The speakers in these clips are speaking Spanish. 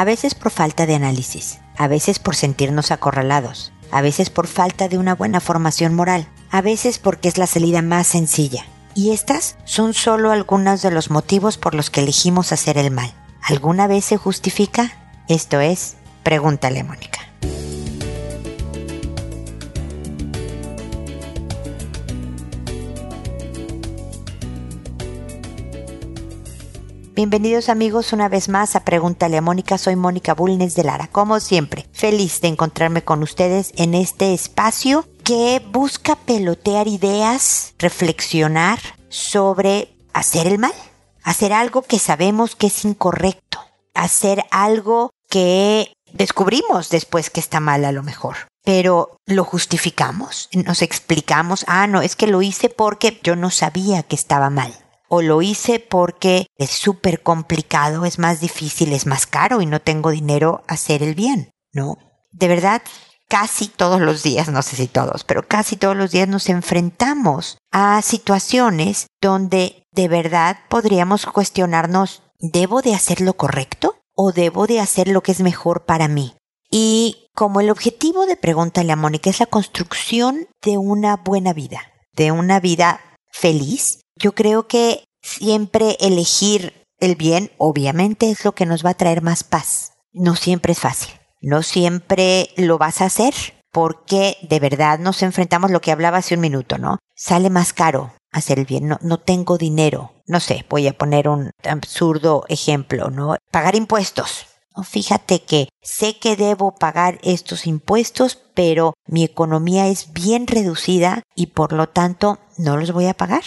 a veces por falta de análisis, a veces por sentirnos acorralados, a veces por falta de una buena formación moral, a veces porque es la salida más sencilla. Y estas son solo algunos de los motivos por los que elegimos hacer el mal. ¿Alguna vez se justifica? Esto es, pregúntale Mónica. Bienvenidos amigos una vez más a Pregúntale a Mónica. Soy Mónica Bulnes de Lara. Como siempre, feliz de encontrarme con ustedes en este espacio que busca pelotear ideas, reflexionar sobre hacer el mal, hacer algo que sabemos que es incorrecto, hacer algo que descubrimos después que está mal a lo mejor. Pero lo justificamos, nos explicamos, ah, no, es que lo hice porque yo no sabía que estaba mal o lo hice porque es súper complicado, es más difícil, es más caro y no tengo dinero a hacer el bien. No, de verdad, casi todos los días, no sé si todos, pero casi todos los días nos enfrentamos a situaciones donde de verdad podríamos cuestionarnos, ¿debo de hacer lo correcto o debo de hacer lo que es mejor para mí? Y como el objetivo de Pregúntale a Mónica es la construcción de una buena vida, de una vida feliz, yo creo que siempre elegir el bien, obviamente, es lo que nos va a traer más paz. No siempre es fácil. No siempre lo vas a hacer porque de verdad nos enfrentamos lo que hablaba hace un minuto, ¿no? Sale más caro hacer el bien. No, no tengo dinero. No sé, voy a poner un absurdo ejemplo, ¿no? Pagar impuestos. Fíjate que sé que debo pagar estos impuestos, pero mi economía es bien reducida y por lo tanto no los voy a pagar.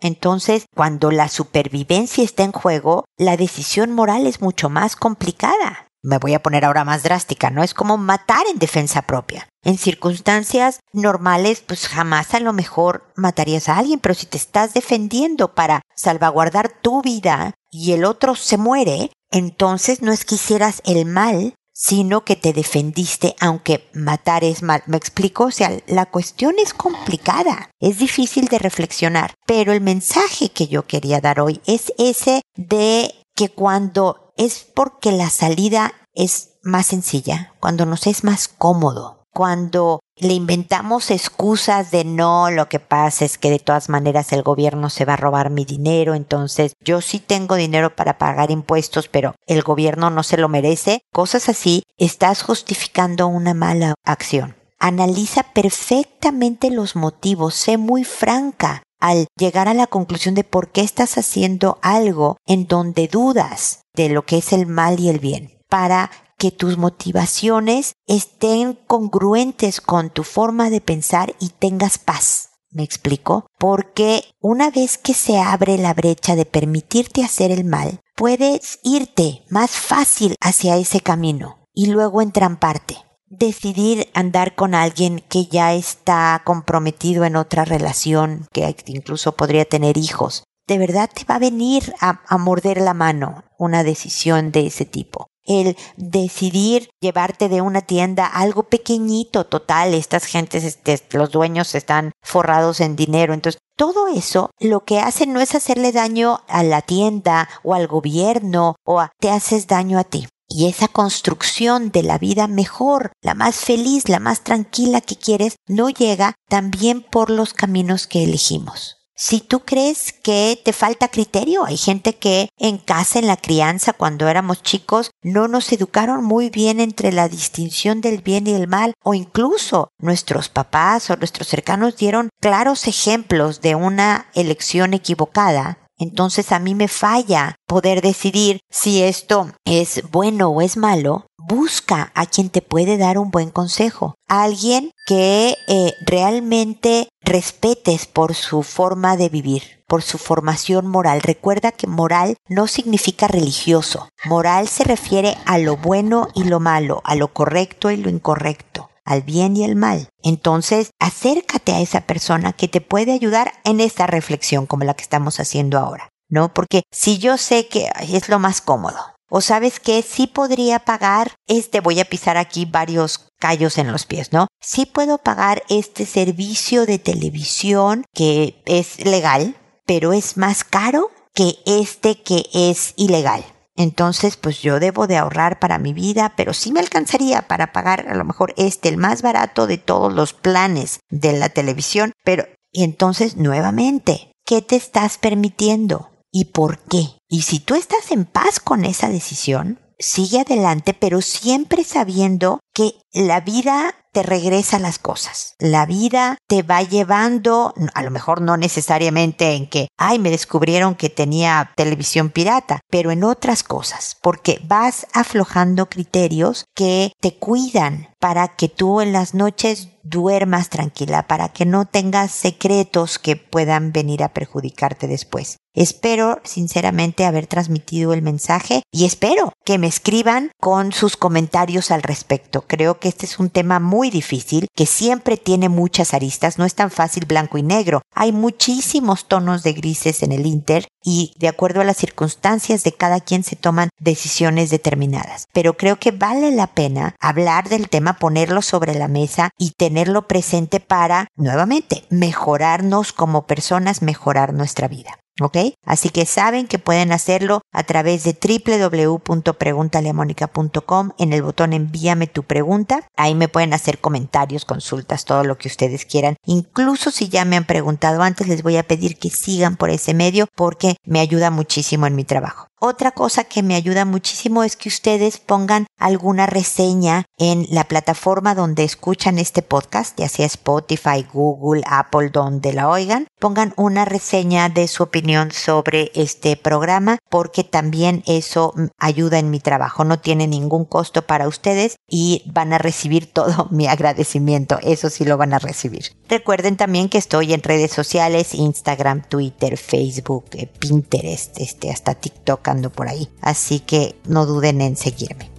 Entonces, cuando la supervivencia está en juego, la decisión moral es mucho más complicada. Me voy a poner ahora más drástica, ¿no? Es como matar en defensa propia. En circunstancias normales, pues jamás a lo mejor matarías a alguien, pero si te estás defendiendo para salvaguardar tu vida y el otro se muere, entonces no es que hicieras el mal, sino que te defendiste aunque matar es mal. ¿Me explico? O sea, la cuestión es complicada, es difícil de reflexionar, pero el mensaje que yo quería dar hoy es ese de que cuando es porque la salida es más sencilla, cuando nos es más cómodo, cuando le inventamos excusas de no, lo que pasa es que de todas maneras el gobierno se va a robar mi dinero, entonces yo sí tengo dinero para pagar impuestos, pero el gobierno no se lo merece, cosas así, estás justificando una mala acción. Analiza perfectamente los motivos, sé muy franca al llegar a la conclusión de por qué estás haciendo algo en donde dudas de lo que es el mal y el bien para que tus motivaciones estén congruentes con tu forma de pensar y tengas paz. ¿Me explico? Porque una vez que se abre la brecha de permitirte hacer el mal, puedes irte más fácil hacia ese camino y luego entramparte. Decidir andar con alguien que ya está comprometido en otra relación, que incluso podría tener hijos, de verdad te va a venir a, a morder la mano una decisión de ese tipo el decidir llevarte de una tienda algo pequeñito, total, estas gentes, este, los dueños están forrados en dinero, entonces todo eso lo que hace no es hacerle daño a la tienda o al gobierno o te haces daño a ti. Y esa construcción de la vida mejor, la más feliz, la más tranquila que quieres, no llega también por los caminos que elegimos. Si tú crees que te falta criterio, hay gente que en casa, en la crianza, cuando éramos chicos, no nos educaron muy bien entre la distinción del bien y el mal, o incluso nuestros papás o nuestros cercanos dieron claros ejemplos de una elección equivocada. Entonces a mí me falla poder decidir si esto es bueno o es malo busca a quien te puede dar un buen consejo, alguien que eh, realmente respetes por su forma de vivir, por su formación moral. Recuerda que moral no significa religioso. Moral se refiere a lo bueno y lo malo, a lo correcto y lo incorrecto al bien y el mal. Entonces, acércate a esa persona que te puede ayudar en esta reflexión como la que estamos haciendo ahora, ¿no? Porque si yo sé que es lo más cómodo, o sabes que sí podría pagar, este voy a pisar aquí varios callos en los pies, ¿no? Sí puedo pagar este servicio de televisión que es legal, pero es más caro que este que es ilegal. entonces pues yo debo de ahorrar para mi vida, pero sí me alcanzaría para pagar a lo mejor este, el más barato de todos los planes de la televisión, pero y entonces nuevamente, ¿qué te estás permitiendo? ¿Y por qué? Y si tú estás en paz con esa decisión, sigue adelante, pero siempre sabiendo que la vida te regresa las cosas. La vida te va llevando, a lo mejor no necesariamente en que, ay, me descubrieron que tenía televisión pirata, pero en otras cosas, porque vas aflojando criterios que te cuidan para que tú en las noches duermas tranquila, para que no tengas secretos que puedan venir a perjudicarte después. Espero sinceramente haber transmitido el mensaje y espero que me escriban con sus comentarios al respecto. Creo que este es un tema muy difícil, que siempre tiene muchas aristas, no es tan fácil blanco y negro. Hay muchísimos tonos de grises en el Inter y de acuerdo a las circunstancias de cada quien se toman decisiones determinadas. Pero creo que vale la pena hablar del tema, ponerlo sobre la mesa y tenerlo presente para, nuevamente, mejorarnos como personas, mejorar nuestra vida. ¿Ok? Así que saben que pueden hacerlo a través de www.preguntaleamónica.com en el botón envíame tu pregunta. Ahí me pueden hacer comentarios, consultas, todo lo que ustedes quieran. Incluso si ya me han preguntado antes, les voy a pedir que sigan por ese medio porque me ayuda muchísimo en mi trabajo. Otra cosa que me ayuda muchísimo es que ustedes pongan alguna reseña en la plataforma donde escuchan este podcast, ya sea Spotify, Google, Apple, donde la oigan. Pongan una reseña de su opinión sobre este programa porque también eso ayuda en mi trabajo. No tiene ningún costo para ustedes y van a recibir todo mi agradecimiento. Eso sí lo van a recibir. Recuerden también que estoy en redes sociales, Instagram, Twitter, Facebook, eh, Pinterest, este, hasta TikTok por ahí. Así que no duden en seguirme.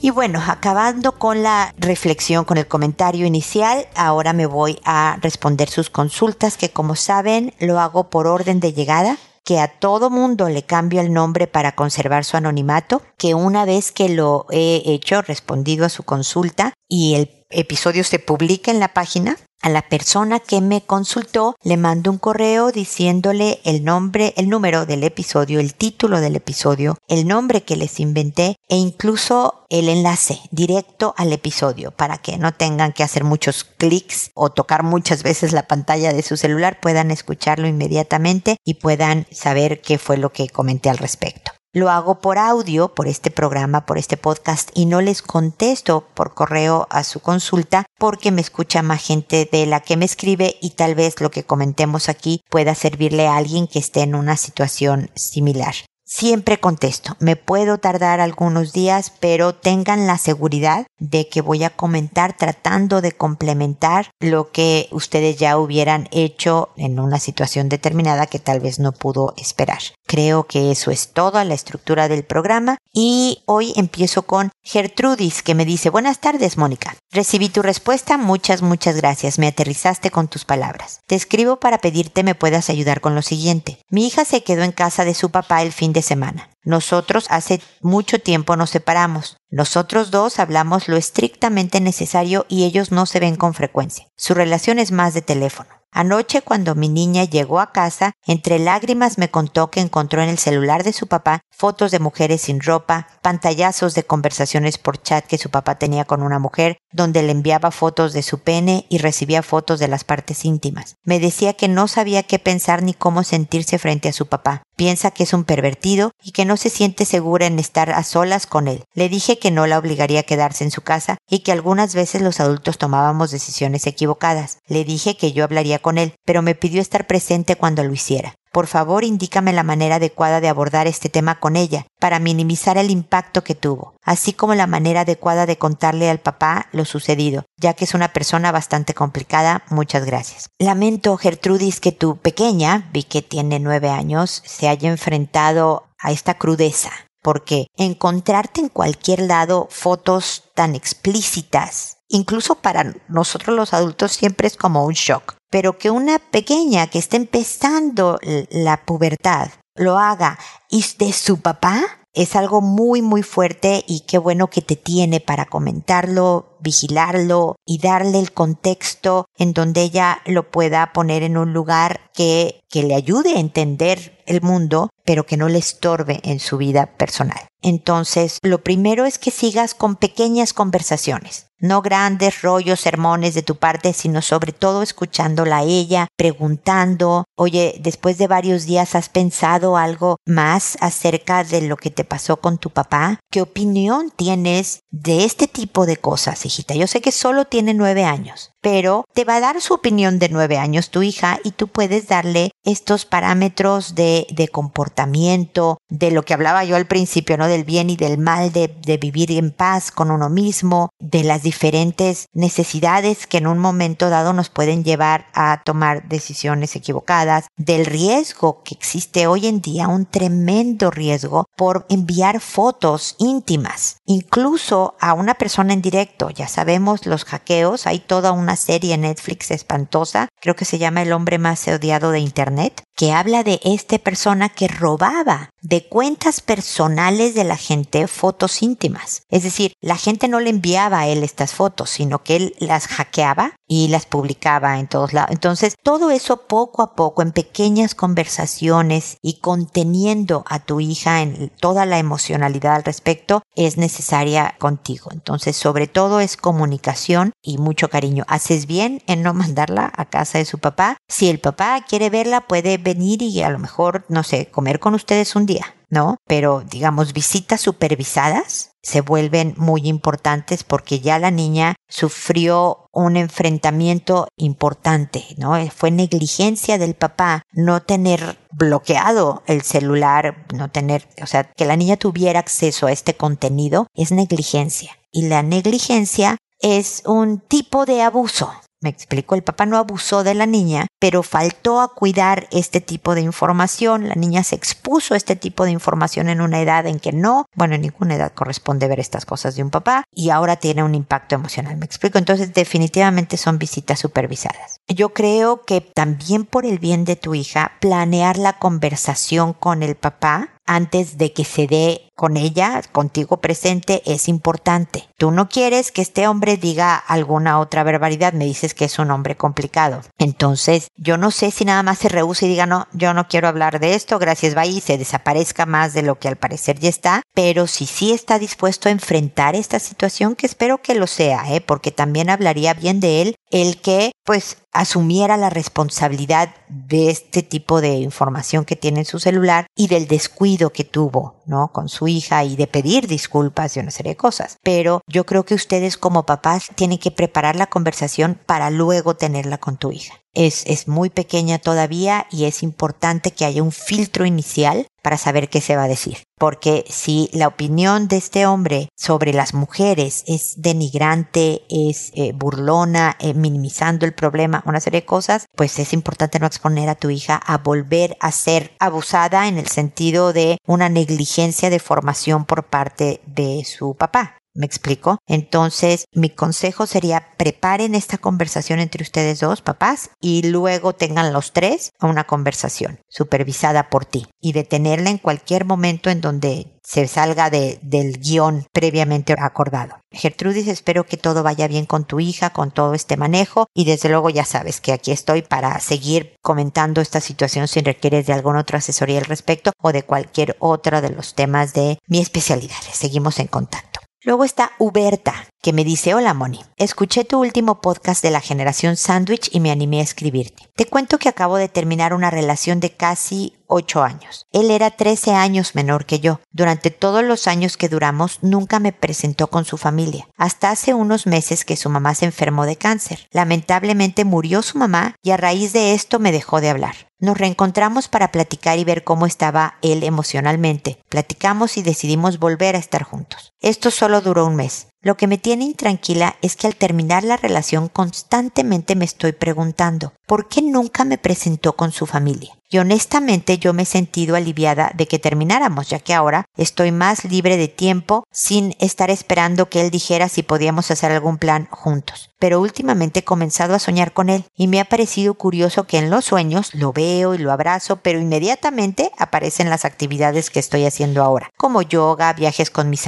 Y bueno, acabando con la reflexión, con el comentario inicial, ahora me voy a responder sus consultas que como saben lo hago por orden de llegada que a todo mundo le cambio el nombre para conservar su anonimato, que una vez que lo he hecho, respondido a su consulta y el episodio se publica en la página, a la persona que me consultó le mando un correo diciéndole el nombre, el número del episodio, el título del episodio, el nombre que les inventé e incluso el enlace directo al episodio para que no tengan que hacer muchos clics o tocar muchas veces la pantalla de su celular, puedan escucharlo inmediatamente y puedan saber qué fue lo que comenté al respecto lo hago por audio, por este programa, por este podcast y no les contesto por correo a su consulta porque me escucha más gente de la que me escribe y tal vez lo que comentemos aquí pueda servirle a alguien que esté en una situación similar. Siempre contesto, me puedo tardar algunos días, pero tengan la seguridad de que voy a comentar tratando de complementar lo que ustedes ya hubieran hecho en una situación determinada que tal vez no pudo esperar. Creo que eso es toda la estructura del programa y hoy empiezo con Gertrudis que me dice buenas tardes Mónica. Recibí tu respuesta, muchas muchas gracias, me aterrizaste con tus palabras. Te escribo para pedirte me puedas ayudar con lo siguiente. Mi hija se quedó en casa de su papá el fin de semana. Nosotros hace mucho tiempo nos separamos. Nosotros dos hablamos lo estrictamente necesario y ellos no se ven con frecuencia. Su relación es más de teléfono. Anoche cuando mi niña llegó a casa, entre lágrimas me contó que encontró en el celular de su papá fotos de mujeres sin ropa, pantallazos de conversaciones por chat que su papá tenía con una mujer, donde le enviaba fotos de su pene y recibía fotos de las partes íntimas. Me decía que no sabía qué pensar ni cómo sentirse frente a su papá. Piensa que es un pervertido y que no se siente segura en estar a solas con él. Le dije que no la obligaría a quedarse en su casa y que algunas veces los adultos tomábamos decisiones equivocadas. Le dije que yo hablaría con él, pero me pidió estar presente cuando lo hiciera. Por favor, indícame la manera adecuada de abordar este tema con ella, para minimizar el impacto que tuvo, así como la manera adecuada de contarle al papá lo sucedido, ya que es una persona bastante complicada. Muchas gracias. Lamento, Gertrudis, que tu pequeña, vi que tiene nueve años, se haya enfrentado a esta crudeza porque encontrarte en cualquier lado fotos tan explícitas, incluso para nosotros los adultos siempre es como un shock, pero que una pequeña que está empezando la pubertad lo haga y de su papá es algo muy muy fuerte y qué bueno que te tiene para comentarlo vigilarlo y darle el contexto en donde ella lo pueda poner en un lugar que, que le ayude a entender el mundo, pero que no le estorbe en su vida personal. Entonces, lo primero es que sigas con pequeñas conversaciones. No grandes rollos, sermones de tu parte, sino sobre todo escuchándola a ella, preguntando, oye, después de varios días has pensado algo más acerca de lo que te pasó con tu papá? ¿Qué opinión tienes de este tipo de cosas, hijita? Yo sé que solo tiene nueve años, pero te va a dar su opinión de nueve años tu hija y tú puedes darle estos parámetros de, comportamiento, de lo que hablaba yo al principio, ¿no? Del bien y del mal, de, de vivir en paz con uno mismo, de las diferentes necesidades que en un momento dado nos pueden llevar a tomar decisiones equivocadas, del riesgo que existe hoy en día, un tremendo riesgo por enviar fotos íntimas, incluso a una persona en directo. Ya sabemos los hackeos, hay toda una serie en Netflix espantosa, creo que se llama El hombre más odiado de Internet, que habla de esta persona que robaba de cuentas personales de la gente fotos íntimas. Es decir, la gente no le enviaba a él estas fotos, sino que él las hackeaba y las publicaba en todos lados. Entonces, todo eso poco a poco, en pequeñas conversaciones y conteniendo a tu hija en toda la emocionalidad al respecto, es necesaria contigo. Entonces, sobre todo es comunicación y mucho cariño. Haces bien en no mandarla a casa de su papá. Si el papá quiere verla, puede venir y a lo mejor, no sé, comer con ustedes un día. ¿no? Pero digamos, visitas supervisadas se vuelven muy importantes porque ya la niña sufrió un enfrentamiento importante, ¿no? Fue negligencia del papá no tener bloqueado el celular, no tener, o sea, que la niña tuviera acceso a este contenido es negligencia. Y la negligencia es un tipo de abuso, me explico, el papá no abusó de la niña, pero faltó a cuidar este tipo de información. La niña se expuso a este tipo de información en una edad en que no, bueno, en ninguna edad corresponde ver estas cosas de un papá y ahora tiene un impacto emocional. Me explico, entonces definitivamente son visitas supervisadas. Yo creo que también por el bien de tu hija, planear la conversación con el papá antes de que se dé con ella, contigo presente, es importante. Tú no quieres que este hombre diga alguna otra barbaridad, me dices que es un hombre complicado. Entonces, yo no sé si nada más se rehúse y diga, no, yo no quiero hablar de esto, gracias, va y se desaparezca más de lo que al parecer ya está, pero si sí está dispuesto a enfrentar esta situación, que espero que lo sea, ¿eh? porque también hablaría bien de él el que, pues, asumiera la responsabilidad de este tipo de información que tiene en su celular y del descuido que tuvo, ¿no? Con su hija y de pedir disculpas y una serie de cosas. Pero yo creo que ustedes como papás tienen que preparar la conversación para luego tenerla con tu hija es, es muy pequeña todavía y es importante que haya un filtro inicial para saber qué se va a decir. Porque si la opinión de este hombre sobre las mujeres es denigrante, es eh, burlona, eh, minimizando el problema, una serie de cosas, pues es importante no exponer a tu hija a volver a ser abusada en el sentido de una negligencia de formación por parte de su papá. ¿Me explico? Entonces, mi consejo sería preparen esta conversación entre ustedes dos, papás, y luego tengan los tres a una conversación supervisada por ti y detenerla en cualquier momento en donde se salga de, del guion previamente acordado. Gertrudis, espero que todo vaya bien con tu hija, con todo este manejo y desde luego ya sabes que aquí estoy para seguir comentando esta situación si requieres de alguna otra asesoría al respecto o de cualquier otro de los temas de mi especialidad. Seguimos en contacto. Luego está Uberta, que me dice, hola Moni, escuché tu último podcast de la generación sándwich y me animé a escribirte. Te cuento que acabo de terminar una relación de casi 8 años. Él era 13 años menor que yo. Durante todos los años que duramos nunca me presentó con su familia. Hasta hace unos meses que su mamá se enfermó de cáncer. Lamentablemente murió su mamá y a raíz de esto me dejó de hablar. Nos reencontramos para platicar y ver cómo estaba él emocionalmente. Platicamos y decidimos volver a estar juntos. Esto solo duró un mes. Lo que me tiene intranquila es que al terminar la relación constantemente me estoy preguntando, ¿por qué nunca me presentó con su familia? Y honestamente yo me he sentido aliviada de que termináramos, ya que ahora estoy más libre de tiempo sin estar esperando que él dijera si podíamos hacer algún plan juntos. Pero últimamente he comenzado a soñar con él y me ha parecido curioso que en los sueños lo veo y lo abrazo, pero inmediatamente aparecen las actividades que estoy haciendo ahora, como yoga, viajes con mis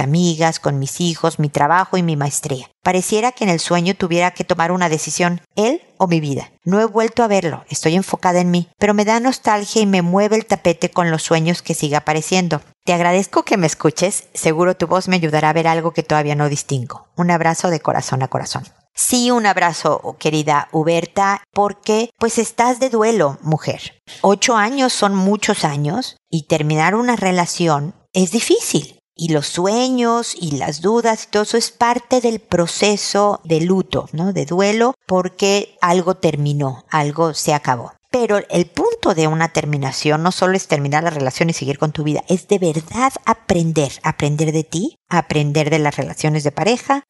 con mis hijos, mi trabajo y mi maestría. Pareciera que en el sueño tuviera que tomar una decisión, él o mi vida. No he vuelto a verlo, estoy enfocada en mí, pero me da nostalgia y me mueve el tapete con los sueños que siga apareciendo. Te agradezco que me escuches, seguro tu voz me ayudará a ver algo que todavía no distingo. Un abrazo de corazón a corazón. Sí, un abrazo, querida Huberta, porque pues estás de duelo, mujer. Ocho años son muchos años y terminar una relación es difícil. Y los sueños y las dudas y todo eso es parte del proceso de luto, ¿no? De duelo porque algo terminó, algo se acabó. Pero el punto de una terminación no solo es terminar la relación y seguir con tu vida, es de verdad aprender, aprender de ti, aprender de las relaciones de pareja,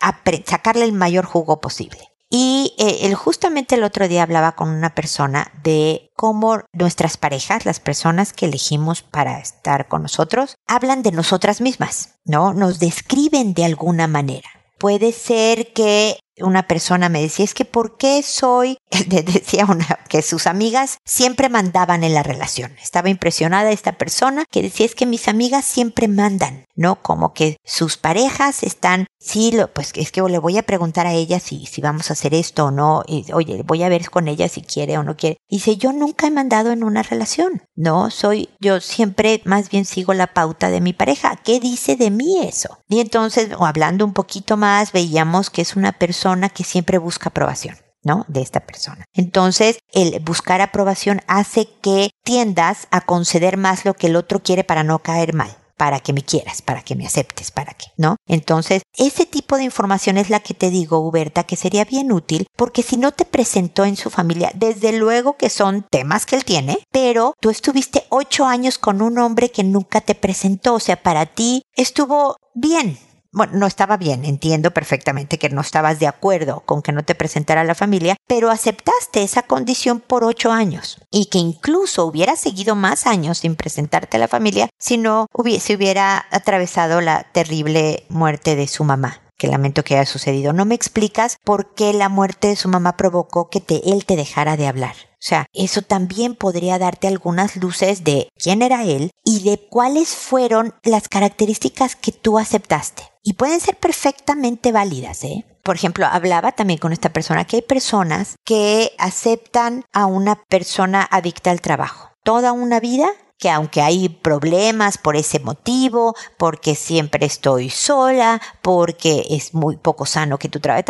sacarle el mayor jugo posible. Y eh, justamente el otro día hablaba con una persona de cómo nuestras parejas, las personas que elegimos para estar con nosotros, hablan de nosotras mismas, ¿no? Nos describen de alguna manera. Puede ser que una persona me decía, es que ¿por qué soy? Decía una que sus amigas siempre mandaban en la relación. Estaba impresionada esta persona que decía, es que mis amigas siempre mandan, ¿no? Como que sus parejas están, sí, lo, pues es que le voy a preguntar a ella si, si vamos a hacer esto o no. Y, Oye, voy a ver con ella si quiere o no quiere. Y dice, yo nunca he mandado en una relación, ¿no? Soy, yo siempre más bien sigo la pauta de mi pareja. ¿Qué dice de mí eso? Y entonces, hablando un poquito más, veíamos que es una persona que siempre busca aprobación. ¿no? De esta persona. Entonces, el buscar aprobación hace que tiendas a conceder más lo que el otro quiere para no caer mal para que me quieras, para que me aceptes, para que, ¿no? Entonces, ese tipo de información es la que te digo, Huberta, que sería bien útil, porque si no te presentó en su familia, desde luego que son temas que él tiene, pero tú estuviste ocho años con un hombre que nunca te presentó, o sea, para ti estuvo bien, bueno, no estaba bien, entiendo perfectamente que no estabas de acuerdo con que no te presentara la familia, pero aceptaste esa condición por ocho años y que incluso hubiera seguido más años sin presentarte a la familia si no hubiese hubiera atravesado la terrible muerte de su mamá que lamento que haya sucedido. No me explicas por qué la muerte de su mamá provocó que él te dejara de hablar. O sea, eso también podría darte algunas luces de quién era él y de cuáles fueron las características que tú aceptaste y pueden ser perfectamente válidas, ¿eh? Por ejemplo, hablaba también con esta persona que hay personas que aceptan a una persona adicta al trabajo. Toda una vida que aunque hay problemas por ese motivo, porque siempre estoy sola, porque es muy poco sano que tú trabajes,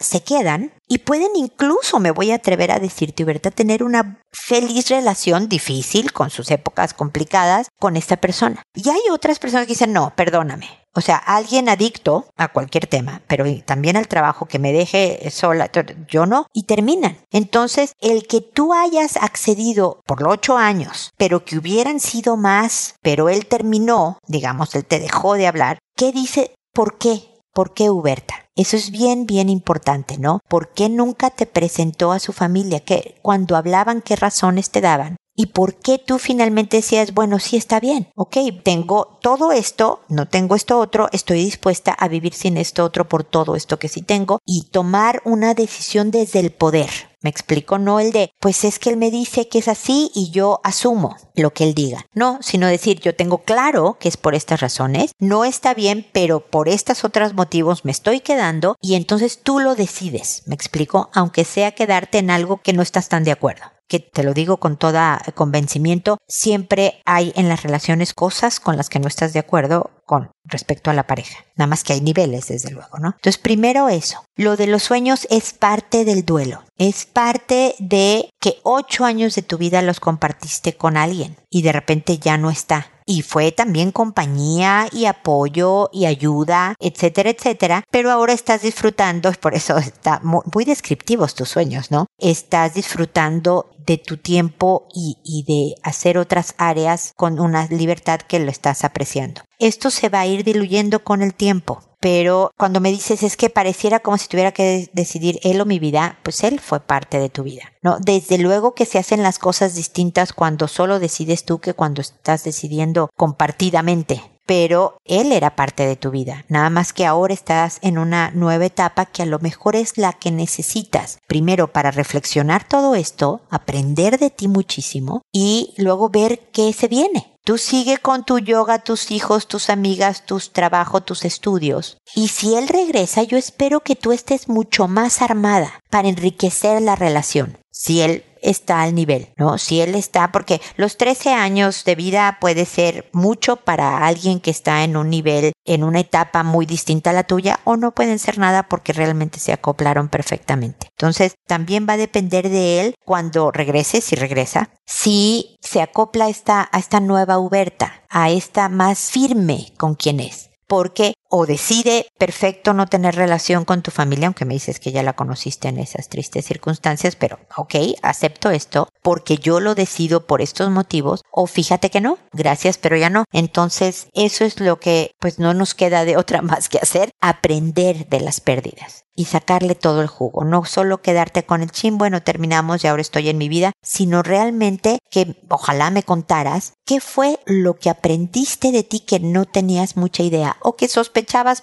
se quedan y pueden incluso, me voy a atrever a decirte, Huberta, tener una feliz relación difícil con sus épocas complicadas con esta persona. Y hay otras personas que dicen, no, perdóname, o sea, alguien adicto a cualquier tema, pero también al trabajo que me deje sola, yo no, y terminan. Entonces, el que tú hayas accedido por ocho años, pero que hubieran sido más, pero él terminó, digamos, él te dejó de hablar, ¿qué dice? ¿Por qué? ¿Por qué Huberta? Eso es bien, bien importante, ¿no? ¿Por qué nunca te presentó a su familia? ¿Qué, cuando hablaban, qué razones te daban? ¿Y por qué tú finalmente decías, bueno, sí está bien, ok, tengo todo esto, no tengo esto otro, estoy dispuesta a vivir sin esto otro por todo esto que sí tengo y tomar una decisión desde el poder? Me explico, no el de, pues es que él me dice que es así y yo asumo lo que él diga. No, sino decir, yo tengo claro que es por estas razones, no está bien, pero por estos otros motivos me estoy quedando y entonces tú lo decides. Me explico, aunque sea quedarte en algo que no estás tan de acuerdo que te lo digo con toda convencimiento, siempre hay en las relaciones cosas con las que no estás de acuerdo con respecto a la pareja. Nada más que hay niveles, desde luego, ¿no? Entonces, primero eso. Lo de los sueños es parte del duelo. Es parte de que ocho años de tu vida los compartiste con alguien y de repente ya no está y fue también compañía y apoyo y ayuda, etcétera, etcétera, pero ahora estás disfrutando, por eso está muy, descriptivos tus sueños, ¿no? Estás disfrutando de tu tiempo y, y, de hacer otras áreas con una libertad que lo estás apreciando. Esto se va a ir diluyendo con el tiempo pero cuando me dices es que pareciera como si tuviera que decidir él o mi vida, pues él fue parte de tu vida, ¿no? Desde luego que se hacen las cosas distintas cuando solo decides tú que cuando estás decidiendo compartidamente, pero él era parte de tu vida. Nada más que ahora estás en una nueva etapa que a lo mejor es la que necesitas. Primero para reflexionar todo esto, aprender de ti muchísimo y luego ver qué se viene Tú sigue con tu yoga, tus hijos, tus amigas, tus trabajos, tus estudios. Y si él regresa, yo espero que tú estés mucho más armada para enriquecer la relación. Si él está al nivel, ¿no? Si él está, porque los 13 años de vida puede ser mucho para alguien que está en un nivel, en una etapa muy distinta a la tuya, o no pueden ser nada porque realmente se acoplaron perfectamente. Entonces, también va a depender de él cuando regrese, si regresa, si se acopla a esta, a esta nueva Uberta, a esta más firme con quien es porque o decide perfecto no tener relación con tu familia, aunque me dices que ya la conociste en esas tristes circunstancias, pero ok, acepto esto porque yo lo decido por estos motivos, o fíjate que no, gracias, pero ya no. Entonces, eso es lo que pues no nos queda de otra más que hacer, aprender de las pérdidas y sacarle todo el jugo, no solo quedarte con el chin, bueno, terminamos y ahora estoy en mi vida, sino realmente que ojalá me contaras qué fue lo que aprendiste de ti que no tenías mucha idea o que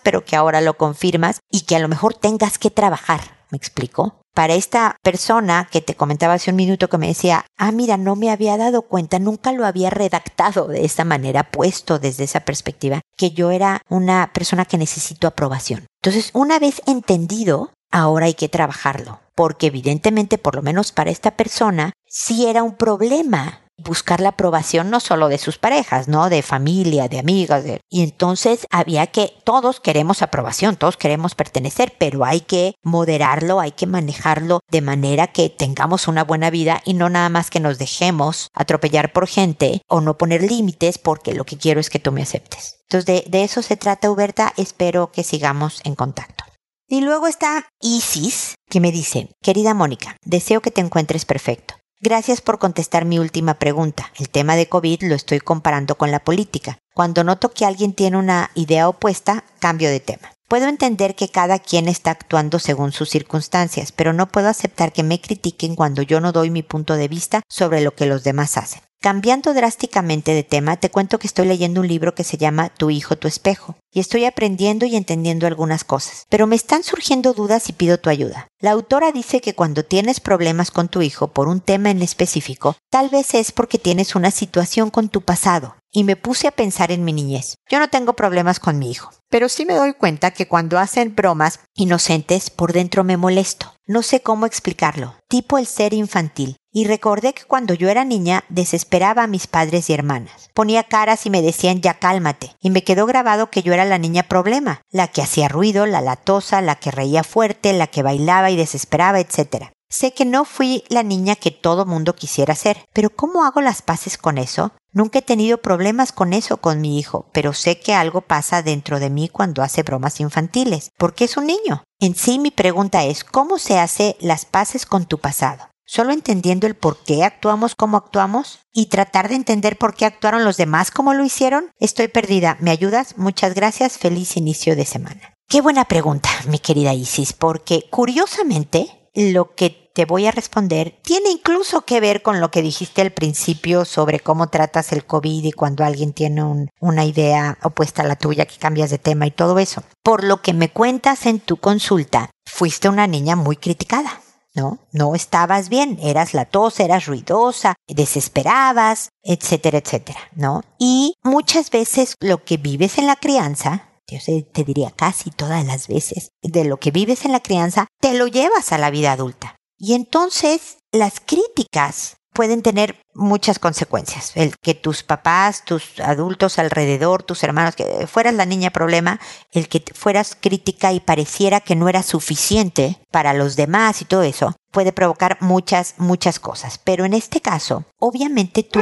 pero que ahora lo confirmas y que a lo mejor tengas que trabajar. ¿Me explico? para esta persona que te comentaba hace un minuto que me decía, ah, mira, no me había dado cuenta, nunca lo había redactado de esta manera, puesto desde esa perspectiva, que yo era una persona que necesito aprobación. Entonces, una vez entendido, ahora hay que trabajarlo, porque evidentemente, por lo menos para esta persona, sí era un problema buscar la aprobación no solo de sus parejas, ¿no? De familia, de amigas. Y entonces había que, todos queremos aprobación, todos queremos pertenecer, pero hay que moderarlo, hay que manejarlo de manera que tengamos una buena vida y no nada más que nos dejemos atropellar por gente o no poner límites porque lo que quiero es que tú me aceptes. Entonces de, de eso se trata, Huberta. Espero que sigamos en contacto. Y luego está Isis, que me dice, querida Mónica, deseo que te encuentres perfecto. Gracias por contestar mi última pregunta. El tema de COVID lo estoy comparando con la política. Cuando noto que alguien tiene una idea opuesta, cambio de tema. Puedo entender que cada quien está actuando según sus circunstancias, pero no puedo aceptar que me critiquen cuando yo no doy mi punto de vista sobre lo que los demás hacen. Cambiando drásticamente de tema, te cuento que estoy leyendo un libro que se llama Tu hijo, tu espejo, y estoy aprendiendo y entendiendo algunas cosas, pero me están surgiendo dudas y pido tu ayuda. La autora dice que cuando tienes problemas con tu hijo por un tema en específico, tal vez es porque tienes una situación con tu pasado, y me puse a pensar en mi niñez. Yo no tengo problemas con mi hijo, pero sí me doy cuenta que cuando hacen bromas inocentes, por dentro me molesto. No sé cómo explicarlo, tipo el ser infantil. Y recordé que cuando yo era niña desesperaba a mis padres y hermanas. Ponía caras y me decían ya cálmate. Y me quedó grabado que yo era la niña problema, la que hacía ruido, la latosa, la que reía fuerte, la que bailaba y desesperaba, etc. Sé que no fui la niña que todo mundo quisiera ser, pero ¿cómo hago las paces con eso? Nunca he tenido problemas con eso con mi hijo, pero sé que algo pasa dentro de mí cuando hace bromas infantiles, porque es un niño. En sí mi pregunta es, ¿cómo se hace las paces con tu pasado? solo entendiendo el por qué actuamos como actuamos y tratar de entender por qué actuaron los demás como lo hicieron? Estoy perdida. ¿Me ayudas? Muchas gracias. Feliz inicio de semana. Qué buena pregunta, mi querida Isis, porque curiosamente lo que te voy a responder tiene incluso que ver con lo que dijiste al principio sobre cómo tratas el COVID y cuando alguien tiene una idea opuesta a la tuya que cambias de tema y todo eso. Por lo que me cuentas en tu consulta, fuiste una niña muy criticada. ¿no? No estabas bien, eras la tos, eras ruidosa, desesperabas, etcétera, etcétera, ¿no? Y muchas veces lo que vives en la crianza, yo te diría casi todas las veces, de lo que vives en la crianza, te lo llevas a la vida adulta. Y entonces las críticas pueden tener muchas consecuencias. El que tus papás, tus adultos alrededor, tus hermanos, que fueras la niña problema, el que fueras crítica y pareciera que no era suficiente para los demás y todo eso, puede provocar muchas, muchas cosas. Pero en este caso, obviamente tú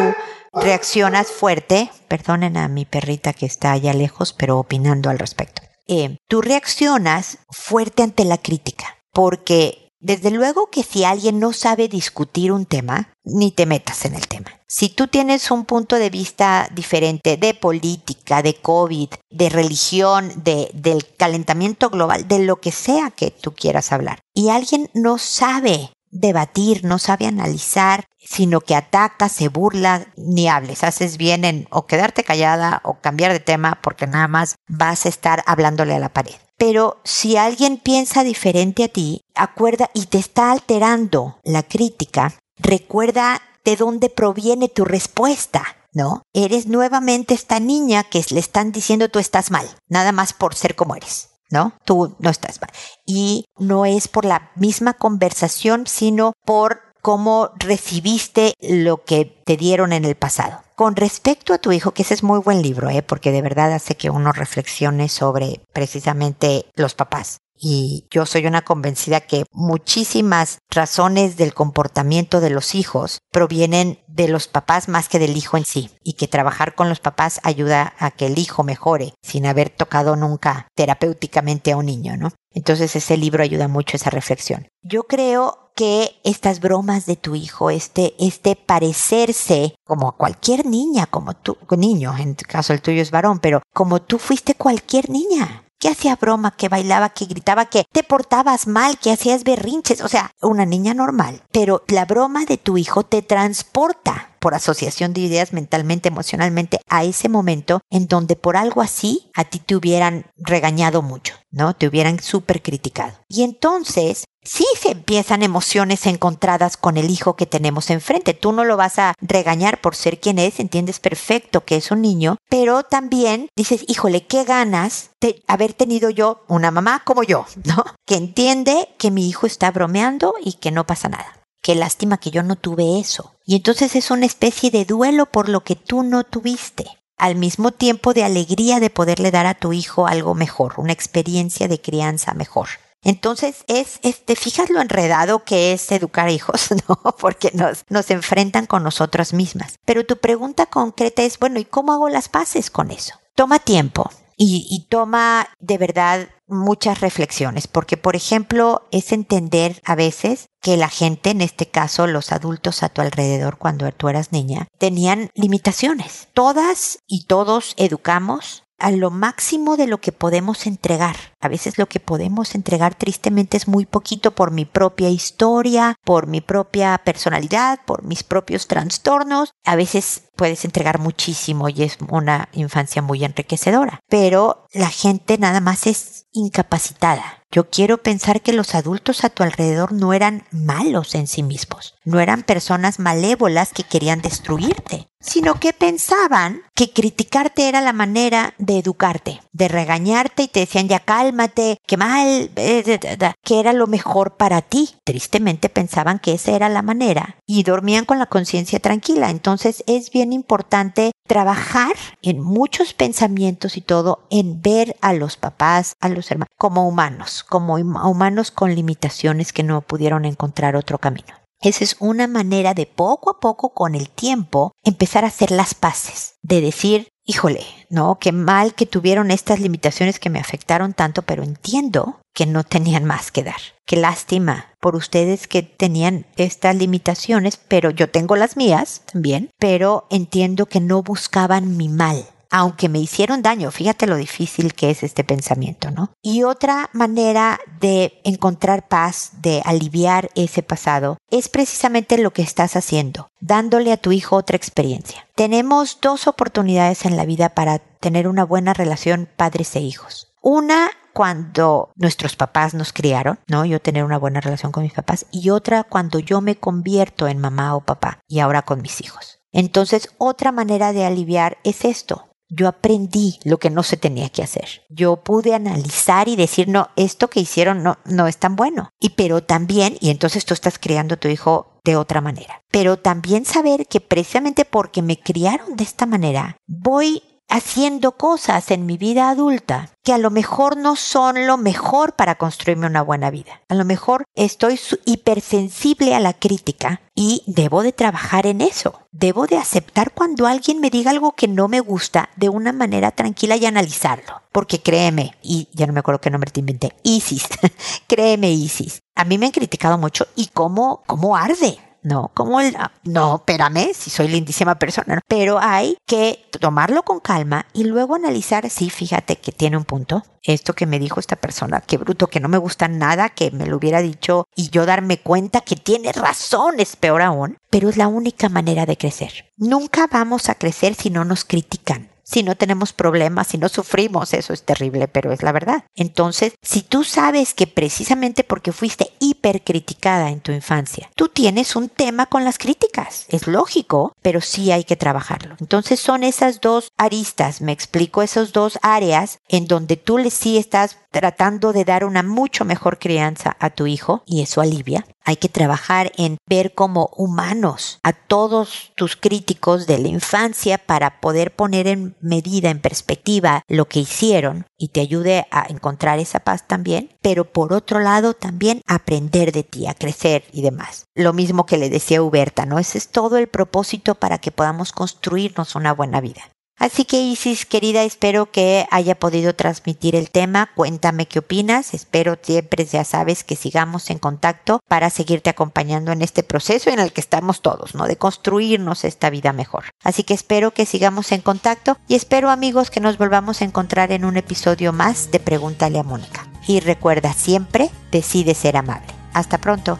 reaccionas fuerte, perdonen a mi perrita que está allá lejos, pero opinando al respecto. Eh, tú reaccionas fuerte ante la crítica, porque desde luego que si alguien no sabe discutir un tema, ni te metas en el tema. Si tú tienes un punto de vista diferente de política, de COVID, de religión, de, del calentamiento global, de lo que sea que tú quieras hablar, y alguien no sabe debatir, no sabe analizar, sino que ataca, se burla, ni hables. Haces bien en o quedarte callada o cambiar de tema porque nada más vas a estar hablándole a la pared. Pero si alguien piensa diferente a ti, acuerda y te está alterando la crítica, recuerda de dónde proviene tu respuesta. ¿no? Eres nuevamente esta niña que le están diciendo tú estás mal, nada más por ser como eres. ¿no? Tú no estás mal. Y no es por la misma conversación, sino por cómo recibiste lo que te dieron en el pasado. Con respecto a tu hijo, que ese es muy buen libro, ¿eh? porque de verdad hace que uno reflexione sobre precisamente los papás. Y yo soy una convencida que muchísimas razones del comportamiento de los hijos provienen de los papás más que del hijo en sí. Y que trabajar con los papás ayuda a que el hijo mejore sin haber tocado nunca terapéuticamente a un niño, ¿no? Entonces ese libro ayuda mucho a esa reflexión. Yo creo que estas bromas de tu hijo, este, este parecerse como cualquier niña, como tú, niño, en caso el tuyo es varón, pero como tú fuiste cualquier niña que hacía broma, que bailaba, que gritaba, que te portabas mal, que hacías berrinches, o sea, una niña normal. Pero la broma de tu hijo te transporta por asociación de ideas mentalmente, emocionalmente, a ese momento en donde por algo así a ti te hubieran regañado mucho, ¿no? Te hubieran súper criticado. Y entonces sí se empiezan emociones encontradas con el hijo que tenemos enfrente. Tú no lo vas a regañar por ser quien es, entiendes perfecto que es un niño, pero también dices, híjole, qué ganas de haber tenido yo una mamá como yo, ¿no? Que entiende que mi hijo está bromeando y que no pasa nada. Qué lástima que yo no tuve eso. Y entonces es una especie de duelo por lo que tú no tuviste, al mismo tiempo de alegría de poderle dar a tu hijo algo mejor, una experiencia de crianza mejor. Entonces es, este, fijas lo enredado que es educar hijos, ¿no? Porque nos, nos enfrentan con nosotras mismas. Pero tu pregunta concreta es, bueno, ¿y cómo hago las paces con eso? Toma tiempo y, y toma de verdad muchas reflexiones, porque por ejemplo es entender a veces que la gente, en este caso los adultos a tu alrededor cuando tú eras niña, tenían limitaciones. Todas y todos educamos a lo máximo de lo que podemos entregar. A veces lo que podemos entregar tristemente es muy poquito por mi propia historia, por mi propia personalidad, por mis propios trastornos. A veces puedes entregar muchísimo y es una infancia muy enriquecedora. Pero la gente nada más es incapacitada. Yo quiero pensar que los adultos a tu alrededor no eran malos en sí mismos, no eran personas malévolas que querían destruirte, sino que pensaban que criticarte era la manera de educarte, de regañarte y te decían ya cálmate, qué mal, eh, que era lo mejor para ti. Tristemente pensaban que esa era la manera y dormían con la conciencia tranquila. Entonces es bien importante trabajar en muchos pensamientos y todo en ver a los papás, a los hermanos, como humanos, como humanos con limitaciones que no pudieron encontrar otro camino. Esa es una manera de poco a poco con el tiempo empezar a hacer las paces, de decir, híjole, no, qué mal que tuvieron estas limitaciones que me afectaron tanto, pero entiendo que no tenían más que dar. Qué lástima por ustedes que tenían estas limitaciones, pero yo tengo las mías también, pero entiendo que no buscaban mi mal aunque me hicieron daño. Fíjate lo difícil que es este pensamiento, ¿no? Y otra manera de encontrar paz, de aliviar ese pasado, es precisamente lo que estás haciendo, dándole a tu hijo otra experiencia. Tenemos dos oportunidades en la vida para tener una buena relación padres e hijos. Una cuando nuestros papás nos criaron, ¿no? Yo tener una buena relación con mis papás y otra cuando yo me convierto en mamá o papá y ahora con mis hijos. Entonces, otra manera de aliviar es esto, yo aprendí lo que no se tenía que hacer. Yo pude analizar y decir, no, esto que hicieron no, no es tan bueno. Y pero también, y entonces tú estás criando a tu hijo de otra manera. Pero también saber que precisamente porque me criaron de esta manera, voy haciendo cosas en mi vida adulta que a lo mejor no son lo mejor para construirme una buena vida. A lo mejor estoy hipersensible a la crítica y debo de trabajar en eso. Debo de aceptar cuando alguien me diga algo que no me gusta de una manera tranquila y analizarlo. Porque créeme, y ya no me acuerdo qué nombre te inventé, Isis, créeme Isis, a mí me han criticado mucho y cómo, cómo arde no, como el, no, espérame, si soy lindísima persona, pero hay que tomarlo con calma y luego analizar, sí, fíjate que tiene un punto, esto que me dijo esta persona, qué bruto, que no me gusta nada, que me lo hubiera dicho y yo darme cuenta que tiene razón, es peor aún, pero es la única manera de crecer. Nunca vamos a crecer si no nos critican si no tenemos problemas, si no sufrimos, eso es terrible, pero es la verdad. Entonces, si tú sabes que precisamente porque fuiste hipercriticada en tu infancia, tú tienes un tema con las críticas, es lógico, pero sí hay que trabajarlo. Entonces son esas dos aristas, me explico, esas dos áreas en donde tú le sí estás tratando de dar una mucho mejor crianza a tu hijo y eso alivia. Hay que trabajar en ver como humanos a todos tus críticos de la infancia para poder poner en medida, en perspectiva lo que hicieron y te ayude a encontrar esa paz también, pero por otro lado también aprender de ti, a crecer y demás. Lo mismo que le decía Huberta, ¿no? Ese es todo el propósito para que podamos construirnos una buena vida. Así que Isis, querida, espero que haya podido transmitir el tema. Cuéntame qué opinas. Espero siempre, ya sabes, que sigamos en contacto para seguirte acompañando en este proceso en el que estamos todos, ¿no? De construirnos esta vida mejor. Así que espero que sigamos en contacto y espero, amigos, que nos volvamos a encontrar en un episodio más de Pregúntale a Mónica. Y recuerda siempre, decide ser amable. Hasta pronto.